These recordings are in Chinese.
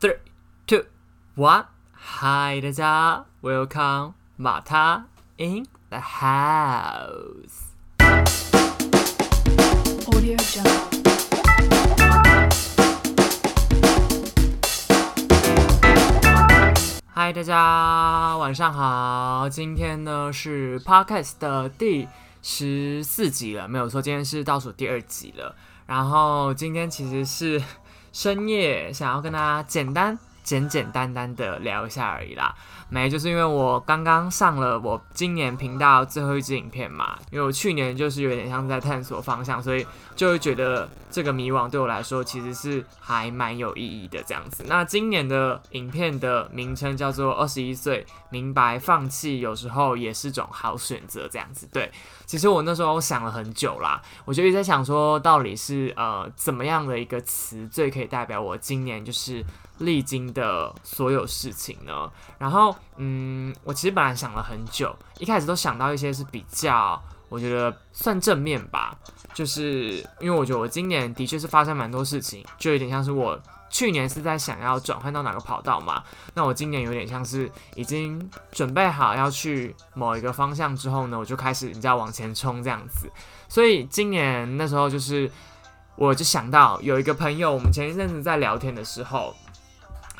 Three, two, one. Hi，大家，Welcome 马他 in the house。Audio Jungle. 嗨，大家晚上好。今天呢是 Podcast 的第十四集了，没有错，今天是倒数第二集了。然后今天其实是深夜，想要跟大家简单、简简单单的聊一下而已啦。没，就是因为我刚刚上了我今年频道最后一支影片嘛，因为我去年就是有点像在探索方向，所以就会觉得这个迷惘对我来说其实是还蛮有意义的这样子。那今年的影片的名称叫做《二十一岁明白放弃有时候也是种好选择》这样子。对，其实我那时候想了很久啦，我就一直在想说，到底是呃怎么样的一个词最可以代表我今年就是历经的所有事情呢？然后，嗯，我其实本来想了很久，一开始都想到一些是比较，我觉得算正面吧，就是因为我觉得我今年的确是发生蛮多事情，就有点像是我去年是在想要转换到哪个跑道嘛，那我今年有点像是已经准备好要去某一个方向之后呢，我就开始你知道往前冲这样子，所以今年那时候就是。我就想到有一个朋友，我们前一阵子在聊天的时候，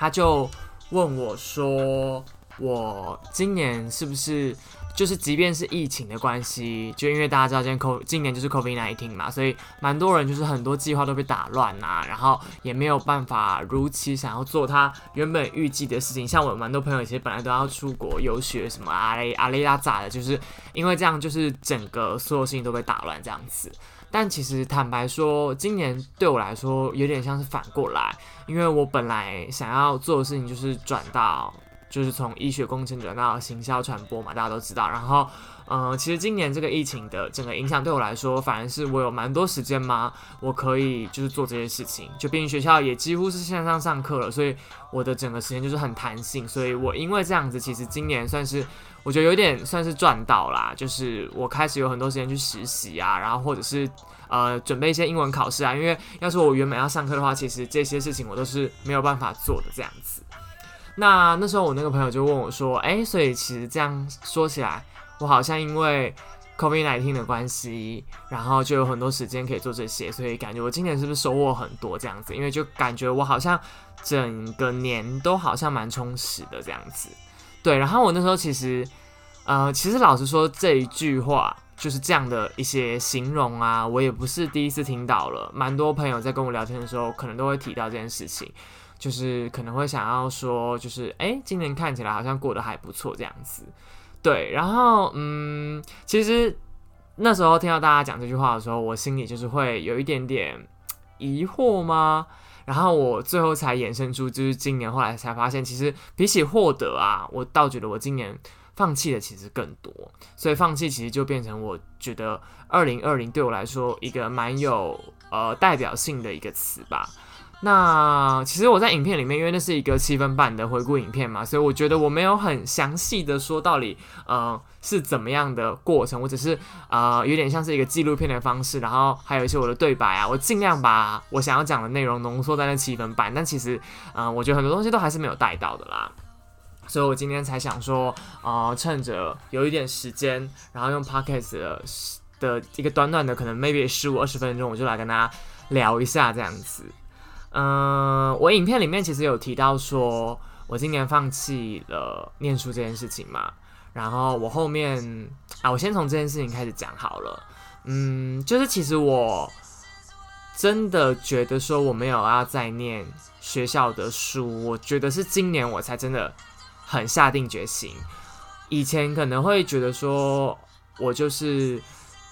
他就问我说：“我今年是不是就是，即便是疫情的关系，就因为大家知道今年 CO 今年就是 COVID 1 9嘛，所以蛮多人就是很多计划都被打乱呐、然后也没有办法如期想要做他原本预计的事情。像我蛮多朋友其实本来都要出国游学什么阿雷阿雷拉咋的，就是因为这样，就是整个所有事情都被打乱这样子。”但其实坦白说，今年对我来说有点像是反过来，因为我本来想要做的事情就是转到，就是从医学工程转到行销传播嘛，大家都知道。然后，呃，其实今年这个疫情的整个影响对我来说，反而是我有蛮多时间嘛，我可以就是做这些事情。就毕竟学校也几乎是线上上课了，所以我的整个时间就是很弹性。所以我因为这样子，其实今年算是。我觉得有点算是赚到啦，就是我开始有很多时间去实习啊，然后或者是呃准备一些英文考试啊，因为要是我原本要上课的话，其实这些事情我都是没有办法做的这样子。那那时候我那个朋友就问我说：“诶，所以其实这样说起来，我好像因为 COVID 1 9的关系，然后就有很多时间可以做这些，所以感觉我今年是不是收获很多这样子？因为就感觉我好像整个年都好像蛮充实的这样子。”对，然后我那时候其实，呃，其实老实说，这一句话就是这样的一些形容啊，我也不是第一次听到了，蛮多朋友在跟我聊天的时候，可能都会提到这件事情，就是可能会想要说，就是哎，今年看起来好像过得还不错这样子。对，然后嗯，其实那时候听到大家讲这句话的时候，我心里就是会有一点点疑惑吗？然后我最后才衍生出，就是今年后来才发现，其实比起获得啊，我倒觉得我今年放弃的其实更多，所以放弃其实就变成我觉得二零二零对我来说一个蛮有呃代表性的一个词吧。那其实我在影片里面，因为那是一个七分半的回顾影片嘛，所以我觉得我没有很详细的说到底，呃，是怎么样的过程，我只是呃有点像是一个纪录片的方式，然后还有一些我的对白啊，我尽量把我想要讲的内容浓缩在那七分半，但其实，呃，我觉得很多东西都还是没有带到的啦。所以我今天才想说，呃，趁着有一点时间，然后用 podcast 的的一个短短的可能 maybe 十五二十分钟，我就来跟大家聊一下这样子。嗯，我影片里面其实有提到说，我今年放弃了念书这件事情嘛。然后我后面啊，我先从这件事情开始讲好了。嗯，就是其实我真的觉得说我没有要再念学校的书，我觉得是今年我才真的很下定决心。以前可能会觉得说我就是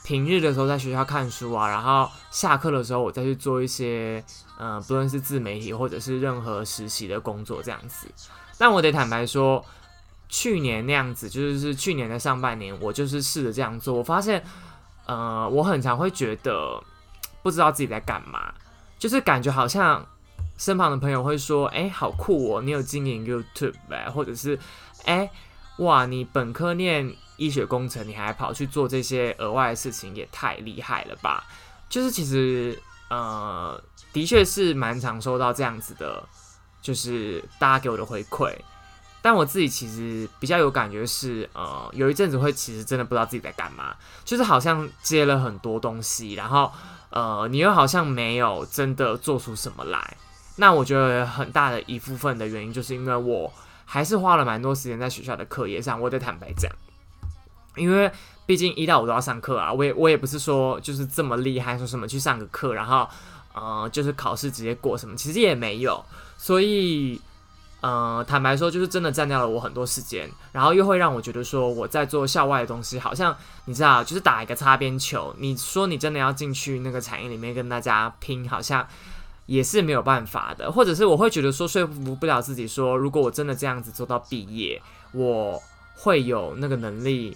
平日的时候在学校看书啊，然后下课的时候我再去做一些。嗯，不论是自媒体或者是任何实习的工作这样子，但我得坦白说，去年那样子，就是去年的上半年，我就是试着这样做，我发现，呃，我很常会觉得不知道自己在干嘛，就是感觉好像身旁的朋友会说，哎、好酷哦，你有经营 YouTube 呗，或者是，哎、哇，你本科念医学工程，你还跑去做这些额外的事情，也太厉害了吧？就是其实，呃。的确是蛮常收到这样子的，就是大家给我的回馈。但我自己其实比较有感觉是，呃，有一阵子会其实真的不知道自己在干嘛，就是好像接了很多东西，然后呃，你又好像没有真的做出什么来。那我觉得很大的一部分的原因，就是因为我还是花了蛮多时间在学校的课业上。我得坦白讲，因为毕竟一到五都要上课啊，我也我也不是说就是这么厉害，说什么去上个课，然后呃，就是考试直接过什么，其实也没有。所以呃，坦白说，就是真的占掉了我很多时间，然后又会让我觉得说我在做校外的东西，好像你知道，就是打一个擦边球。你说你真的要进去那个产业里面跟大家拼，好像。也是没有办法的，或者是我会觉得说说服不了自己，说如果我真的这样子做到毕业，我会有那个能力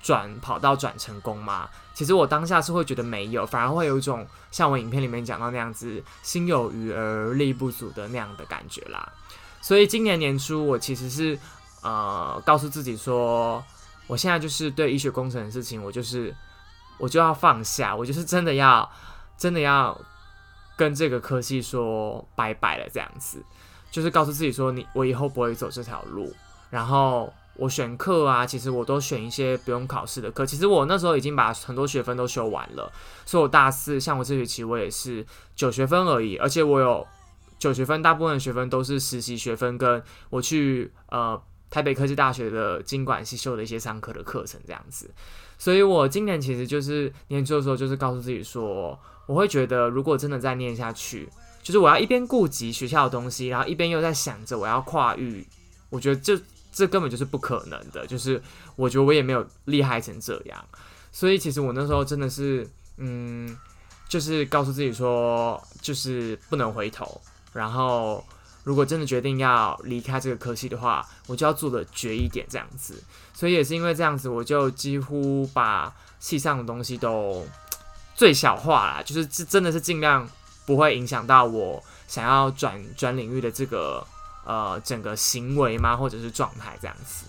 转跑道转成功吗？其实我当下是会觉得没有，反而会有一种像我影片里面讲到那样子心有余而力不足的那样的感觉啦。所以今年年初，我其实是呃告诉自己说，我现在就是对医学工程的事情，我就是我就要放下，我就是真的要真的要。跟这个科系说拜拜了，这样子，就是告诉自己说，你我以后不会走这条路。然后我选课啊，其实我都选一些不用考试的课。其实我那时候已经把很多学分都修完了，所以我大四，像我这学期我也是九学分而已，而且我有九学分，大部分学分都是实习学分，跟我去呃台北科技大学的经管系修的一些上课的课程这样子。所以我今年其实就是年初的时候，就是告诉自己说。我会觉得，如果真的再念下去，就是我要一边顾及学校的东西，然后一边又在想着我要跨域，我觉得这这根本就是不可能的。就是我觉得我也没有厉害成这样，所以其实我那时候真的是，嗯，就是告诉自己说，就是不能回头。然后如果真的决定要离开这个科系的话，我就要做的绝一点这样子。所以也是因为这样子，我就几乎把系上的东西都。最小化啦，就是这真的是尽量不会影响到我想要转转领域的这个呃整个行为吗，或者是状态这样子。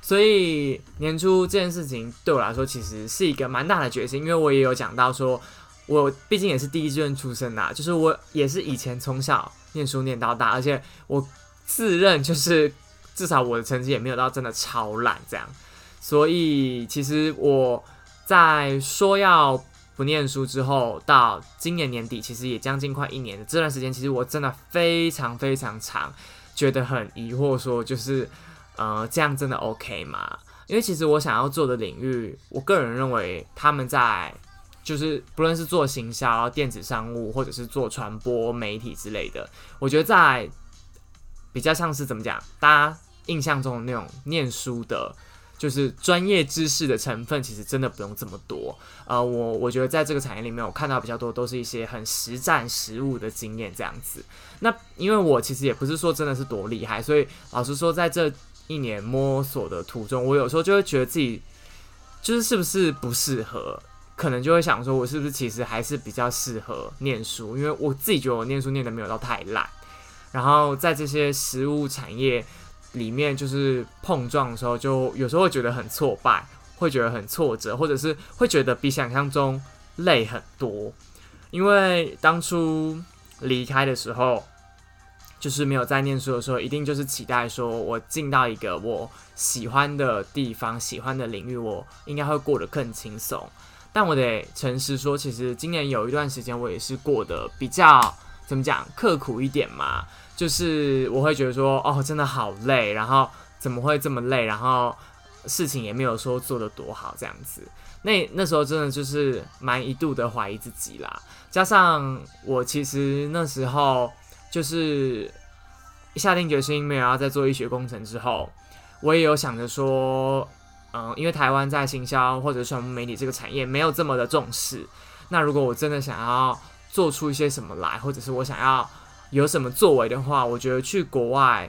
所以年初这件事情对我来说其实是一个蛮大的决心，因为我也有讲到说，我毕竟也是第一志愿出身呐，就是我也是以前从小念书念到大，而且我自认就是至少我的成绩也没有到真的超烂这样，所以其实我。在说要不念书之后，到今年年底，其实也将近快一年的这段时间，其实我真的非常非常长，觉得很疑惑，说就是，呃，这样真的 OK 吗？因为其实我想要做的领域，我个人认为他们在就是不论是做行销、电子商务，或者是做传播媒体之类的，我觉得在比较像是怎么讲，大家印象中的那种念书的。就是专业知识的成分，其实真的不用这么多。呃，我我觉得在这个产业里面，我看到比较多都是一些很实战实务的经验这样子。那因为我其实也不是说真的是多厉害，所以老实说，在这一年摸索的途中，我有时候就会觉得自己就是是不是不适合，可能就会想说，我是不是其实还是比较适合念书，因为我自己觉得我念书念的没有到太烂。然后在这些实物产业。里面就是碰撞的时候，就有时候会觉得很挫败，会觉得很挫折，或者是会觉得比想象中累很多。因为当初离开的时候，就是没有在念书的时候，一定就是期待说我进到一个我喜欢的地方、喜欢的领域，我应该会过得更轻松。但我得诚实说，其实今年有一段时间，我也是过得比较怎么讲刻苦一点嘛。就是我会觉得说，哦，真的好累，然后怎么会这么累？然后事情也没有说做的多好，这样子。那那时候真的就是蛮一度的怀疑自己啦。加上我其实那时候就是下定决心没有要再做医学工程之后，我也有想着说，嗯，因为台湾在行销或者传播媒体这个产业没有这么的重视。那如果我真的想要做出一些什么来，或者是我想要。有什么作为的话，我觉得去国外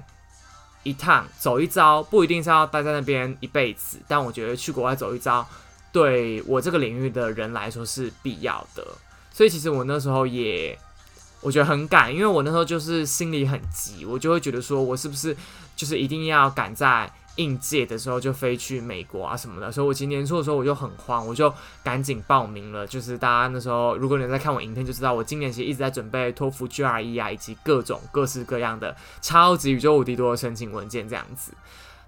一趟走一遭，不一定是要待在那边一辈子。但我觉得去国外走一遭，对我这个领域的人来说是必要的。所以其实我那时候也我觉得很赶，因为我那时候就是心里很急，我就会觉得说我是不是就是一定要赶在应届的时候就飞去美国啊什么的，所以我今年初的时候我就很慌，我就赶紧报名了。就是大家那时候，如果你在看我影片就知道，我今年其实一直在准备托福 GRE 啊，以及各种各式各样的超级宇宙无敌多的申请文件这样子。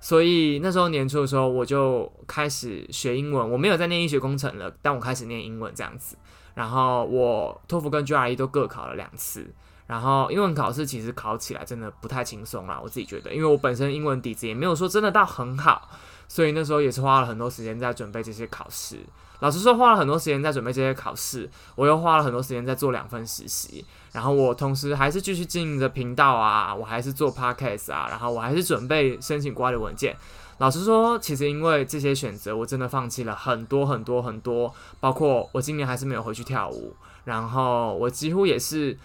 所以那时候年初的时候，我就开始学英文。我没有在念医学工程了，但我开始念英文这样子。然后我托福跟 GRE 都各考了两次。然后英文考试其实考起来真的不太轻松啦，我自己觉得，因为我本身英文底子也没有说真的到很好，所以那时候也是花了很多时间在准备这些考试。老实说，花了很多时间在准备这些考试，我又花了很多时间在做两份实习。然后我同时还是继续经营着频道啊，我还是做 podcast 啊，然后我还是准备申请国外的文件。老实说，其实因为这些选择，我真的放弃了很多很多很多，包括我今年还是没有回去跳舞，然后我几乎也是。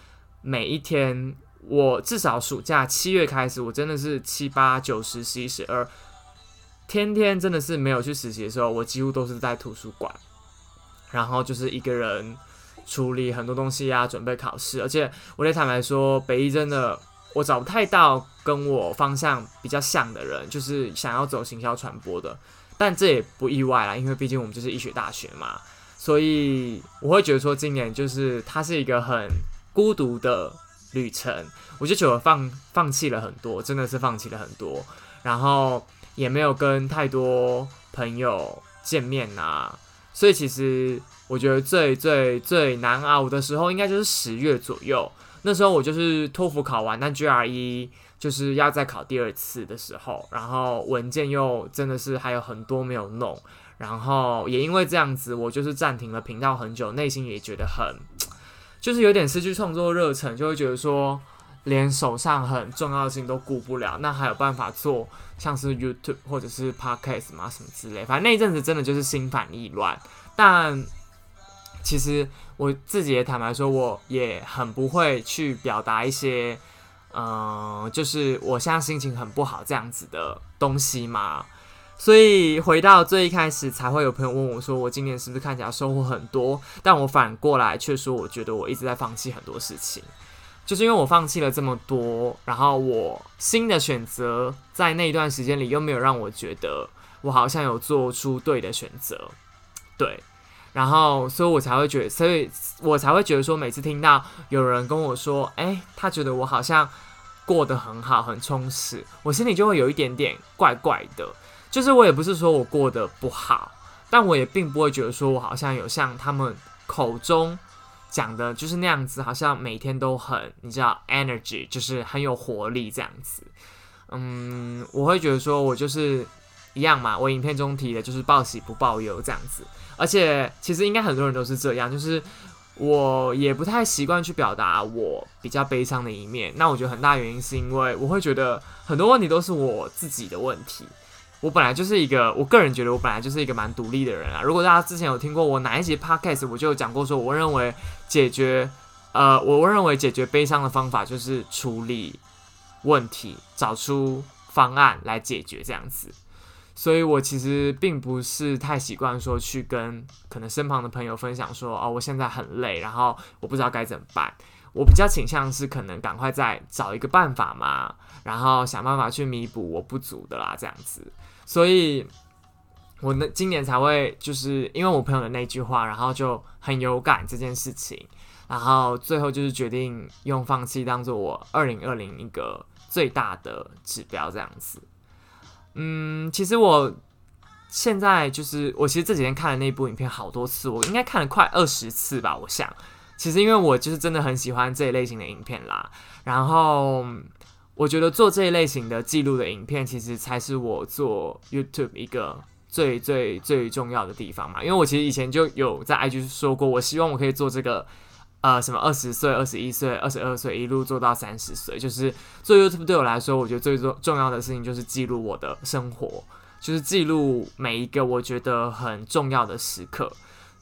每一天，我至少暑假七月开始，我真的是七八九十十一十二，天天真的是没有去实习的时候，我几乎都是在图书馆，然后就是一个人处理很多东西啊，准备考试。而且我得坦白说，北医真的我找不太到跟我方向比较像的人，就是想要走行销传播的。但这也不意外啦，因为毕竟我们就是医学大学嘛，所以我会觉得说，今年就是它是一个很。孤独的旅程，我就觉得放放弃了很多，真的是放弃了很多，然后也没有跟太多朋友见面啊，所以其实我觉得最最最难熬的时候，应该就是十月左右，那时候我就是托福考完，但 GRE 就是要再考第二次的时候，然后文件又真的是还有很多没有弄，然后也因为这样子，我就是暂停了频道很久，内心也觉得很。就是有点失去创作热忱，就会觉得说，连手上很重要的事情都顾不了，那还有办法做像是 YouTube 或者是 Podcast 吗？什么之类？反正那一阵子真的就是心烦意乱。但其实我自己也坦白说，我也很不会去表达一些，嗯，就是我现在心情很不好这样子的东西嘛。所以回到最一开始，才会有朋友问我说：“我今年是不是看起来收获很多？”但我反过来却说：“我觉得我一直在放弃很多事情，就是因为我放弃了这么多，然后我新的选择在那一段时间里又没有让我觉得我好像有做出对的选择，对，然后所以我才会觉得，所以我才会觉得说，每次听到有人跟我说：‘哎，他觉得我好像过得很好，很充实’，我心里就会有一点点怪怪的。”就是我也不是说我过得不好，但我也并不会觉得说我好像有像他们口中讲的，就是那样子，好像每天都很你知道 energy，就是很有活力这样子。嗯，我会觉得说我就是一样嘛，我影片中提的就是报喜不报忧这样子。而且其实应该很多人都是这样，就是我也不太习惯去表达我比较悲伤的一面。那我觉得很大原因是因为我会觉得很多问题都是我自己的问题。我本来就是一个，我个人觉得我本来就是一个蛮独立的人啊。如果大家之前有听过我哪一集 podcast，我就有讲过说，我认为解决，呃，我认为解决悲伤的方法就是处理问题，找出方案来解决这样子。所以我其实并不是太习惯说去跟可能身旁的朋友分享说，哦，我现在很累，然后我不知道该怎么办。我比较倾向是可能赶快再找一个办法嘛，然后想办法去弥补我不足的啦，这样子。所以，我那今年才会就是因为我朋友的那句话，然后就很有感这件事情，然后最后就是决定用放弃当做我二零二零一个最大的指标这样子。嗯，其实我现在就是我其实这几天看了那部影片好多次，我应该看了快二十次吧。我想，其实因为我就是真的很喜欢这一类型的影片啦，然后。我觉得做这一类型的记录的影片，其实才是我做 YouTube 一个最最最重要的地方嘛。因为我其实以前就有在 IG 说过，我希望我可以做这个，呃，什么二十岁、二十一岁、二十二岁一路做到三十岁。就是做 YouTube 对我来说，我觉得最重重要的事情就是记录我的生活，就是记录每一个我觉得很重要的时刻。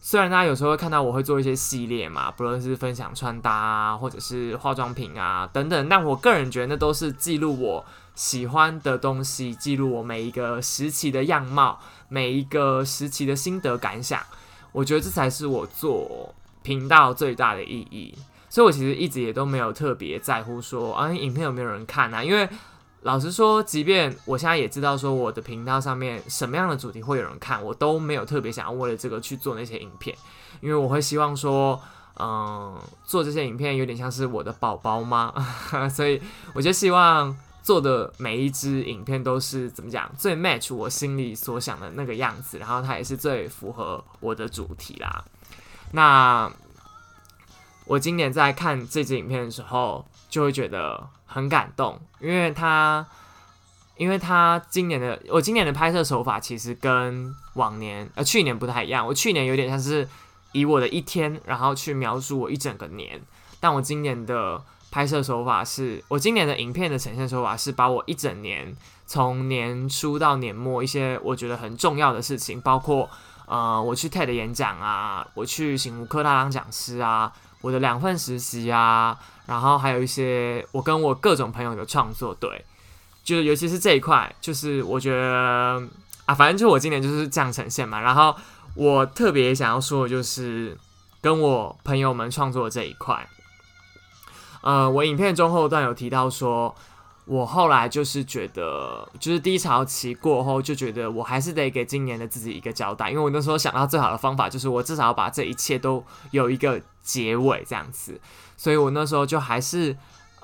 虽然大家有时候会看到我会做一些系列嘛，不论是分享穿搭啊，或者是化妆品啊等等，但我个人觉得那都是记录我喜欢的东西，记录我每一个时期的样貌，每一个时期的心得感想。我觉得这才是我做频道最大的意义。所以我其实一直也都没有特别在乎说啊，影片有没有人看啊，因为老实说，即便我现在也知道说我的频道上面什么样的主题会有人看，我都没有特别想要为了这个去做那些影片，因为我会希望说，嗯，做这些影片有点像是我的宝宝吗？所以我就希望做的每一支影片都是怎么讲最 match 我心里所想的那个样子，然后它也是最符合我的主题啦。那我今年在看这支影片的时候，就会觉得很感动，因为他，因为他今年的我今年的拍摄手法其实跟往年呃去年不太一样。我去年有点像是以我的一天，然后去描述我一整个年，但我今年的拍摄手法是，我今年的影片的呈现手法是把我一整年从年初到年末一些我觉得很重要的事情，包括呃我去 TED 演讲啊，我去醒吾科大当讲师啊。我的两份实习啊，然后还有一些我跟我各种朋友的创作，对，就是尤其是这一块，就是我觉得啊，反正就我今年就是这样呈现嘛。然后我特别想要说的就是跟我朋友们创作这一块，呃，我影片中后段有提到说。我后来就是觉得，就是低潮期过后，就觉得我还是得给今年的自己一个交代，因为我那时候想到最好的方法就是我至少要把这一切都有一个结尾这样子，所以我那时候就还是。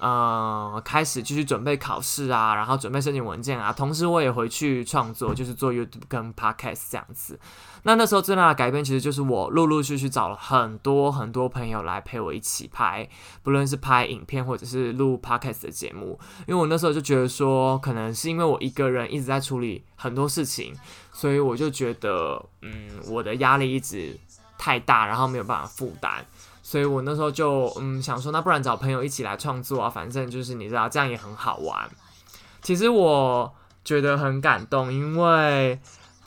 呃，开始继续准备考试啊，然后准备申请文件啊，同时我也回去创作，就是做 YouTube 跟 Podcast 这样子。那那时候最大的改变，其实就是我陆陆续续找了很多很多朋友来陪我一起拍，不论是拍影片或者是录 Podcast 的节目。因为我那时候就觉得说，可能是因为我一个人一直在处理很多事情，所以我就觉得，嗯，我的压力一直太大，然后没有办法负担。所以我那时候就嗯想说，那不然找朋友一起来创作啊，反正就是你知道这样也很好玩。其实我觉得很感动，因为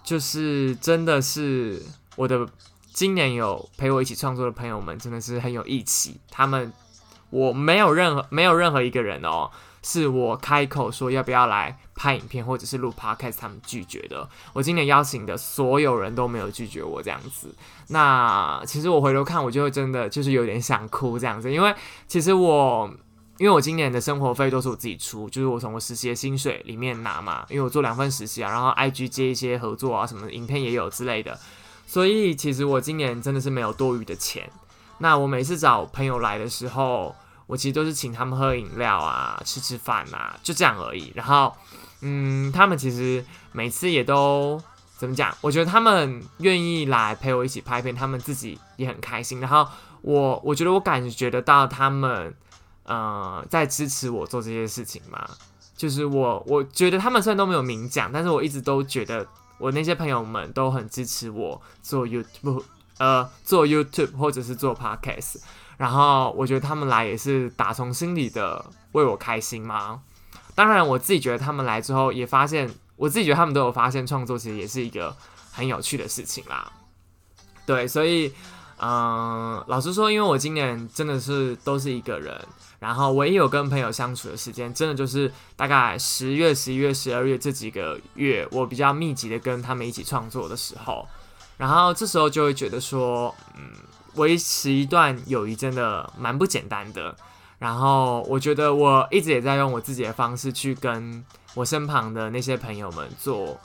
就是真的是我的今年有陪我一起创作的朋友们，真的是很有义气。他们我没有任何没有任何一个人哦。是我开口说要不要来拍影片或者是录 podcast，他们拒绝的。我今年邀请的所有人都没有拒绝我这样子。那其实我回头看，我就真的就是有点想哭这样子，因为其实我因为我今年的生活费都是我自己出，就是我从我实习的薪水里面拿嘛，因为我做两份实习啊，然后 IG 接一些合作啊，什么影片也有之类的，所以其实我今年真的是没有多余的钱。那我每次找朋友来的时候。我其实都是请他们喝饮料啊，吃吃饭啊，就这样而已。然后，嗯，他们其实每次也都怎么讲？我觉得他们愿意来陪我一起拍片，他们自己也很开心。然后我，我觉得我感觉得到他们，呃，在支持我做这些事情嘛。就是我，我觉得他们虽然都没有明讲，但是我一直都觉得我那些朋友们都很支持我做 YouTube，呃，做 YouTube 或者是做 Podcast。然后我觉得他们来也是打从心里的为我开心吗？当然，我自己觉得他们来之后也发现，我自己觉得他们都有发现创作其实也是一个很有趣的事情啦。对，所以，嗯，老实说，因为我今年真的是都是一个人，然后唯一有跟朋友相处的时间，真的就是大概十月、十一月、十二月这几个月，我比较密集的跟他们一起创作的时候，然后这时候就会觉得说，嗯。维持一段友谊真的蛮不简单的，然后我觉得我一直也在用我自己的方式去跟我身旁的那些朋友们做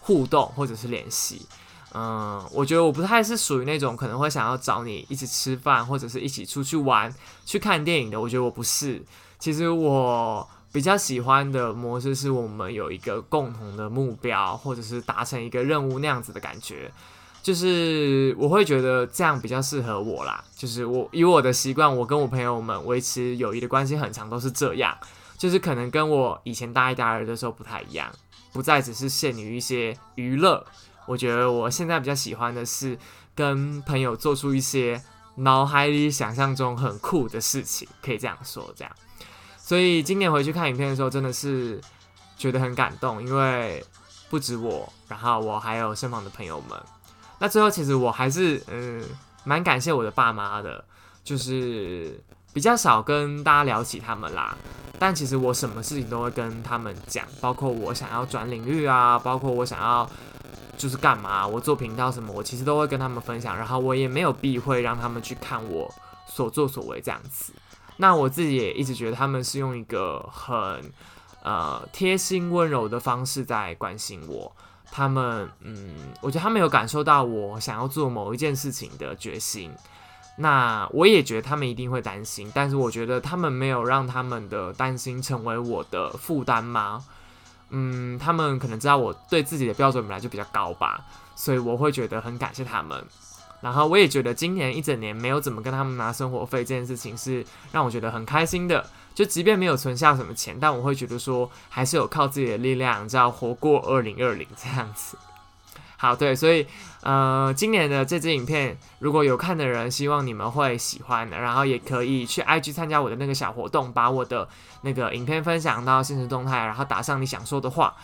互动或者是联系。嗯，我觉得我不太是属于那种可能会想要找你一起吃饭或者是一起出去玩、去看电影的。我觉得我不是。其实我比较喜欢的模式是我们有一个共同的目标，或者是达成一个任务那样子的感觉。就是我会觉得这样比较适合我啦。就是我以我的习惯，我跟我朋友们维持友谊的关系很长，都是这样。就是可能跟我以前大一、大二的时候不太一样，不再只是限于一些娱乐。我觉得我现在比较喜欢的是跟朋友做出一些脑海里想象中很酷的事情，可以这样说。这样，所以今年回去看影片的时候，真的是觉得很感动，因为不止我，然后我还有身旁的朋友们。那最后，其实我还是嗯蛮感谢我的爸妈的，就是比较少跟大家聊起他们啦。但其实我什么事情都会跟他们讲，包括我想要转领域啊，包括我想要就是干嘛，我做频道什么，我其实都会跟他们分享。然后我也没有避讳让他们去看我所作所为这样子。那我自己也一直觉得他们是用一个很呃贴心温柔的方式在关心我。他们嗯，我觉得他们有感受到我想要做某一件事情的决心。那我也觉得他们一定会担心，但是我觉得他们没有让他们的担心成为我的负担吗？嗯，他们可能知道我对自己的标准本来就比较高吧，所以我会觉得很感谢他们。然后我也觉得今年一整年没有怎么跟他们拿生活费这件事情是让我觉得很开心的。就即便没有存下什么钱，但我会觉得说还是有靠自己的力量，知道活过二零二零这样子。好，对，所以呃，今年的这支影片如果有看的人，希望你们会喜欢的，然后也可以去 IG 参加我的那个小活动，把我的那个影片分享到现实动态，然后打上你想说的话。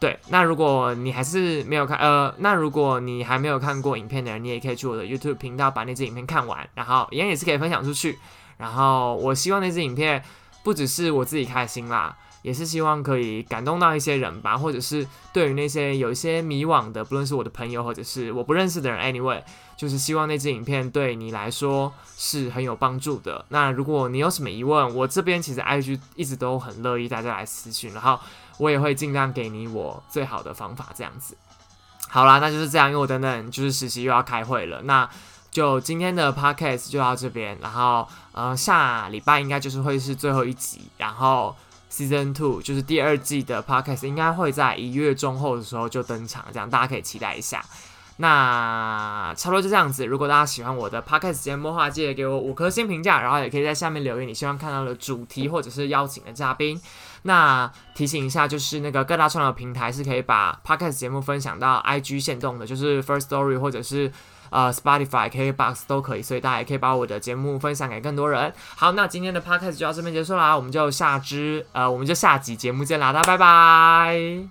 对，那如果你还是没有看，呃，那如果你还没有看过影片的人，你也可以去我的 YouTube 频道把那支影片看完，然后一样也是可以分享出去。然后我希望那支影片不只是我自己开心啦。也是希望可以感动到一些人吧，或者是对于那些有一些迷惘的，不论是我的朋友或者是我不认识的人，anyway，就是希望那支影片对你来说是很有帮助的。那如果你有什么疑问，我这边其实 IG 一直都很乐意大家来私讯，然后我也会尽量给你我最好的方法，这样子。好啦，那就是这样，因为我等等就是实习又要开会了，那就今天的 podcast 就到这边，然后呃下礼拜应该就是会是最后一集，然后。Season Two 就是第二季的 Podcast，应该会在一月中后的时候就登场，这样大家可以期待一下。那差不多就这样子。如果大家喜欢我的 Podcast 节目的话，记得给我五颗星评价，然后也可以在下面留言你希望看到的主题或者是邀请的嘉宾。那提醒一下，就是那个各大串流平台是可以把 Podcast 节目分享到 IG 线动的，就是 First Story 或者是。呃，Spotify、KBox 都可以，所以大家也可以把我的节目分享给更多人。好，那今天的 Podcast 就到这边结束啦，我们就下支呃，我们就下集节目见啦，大家拜拜。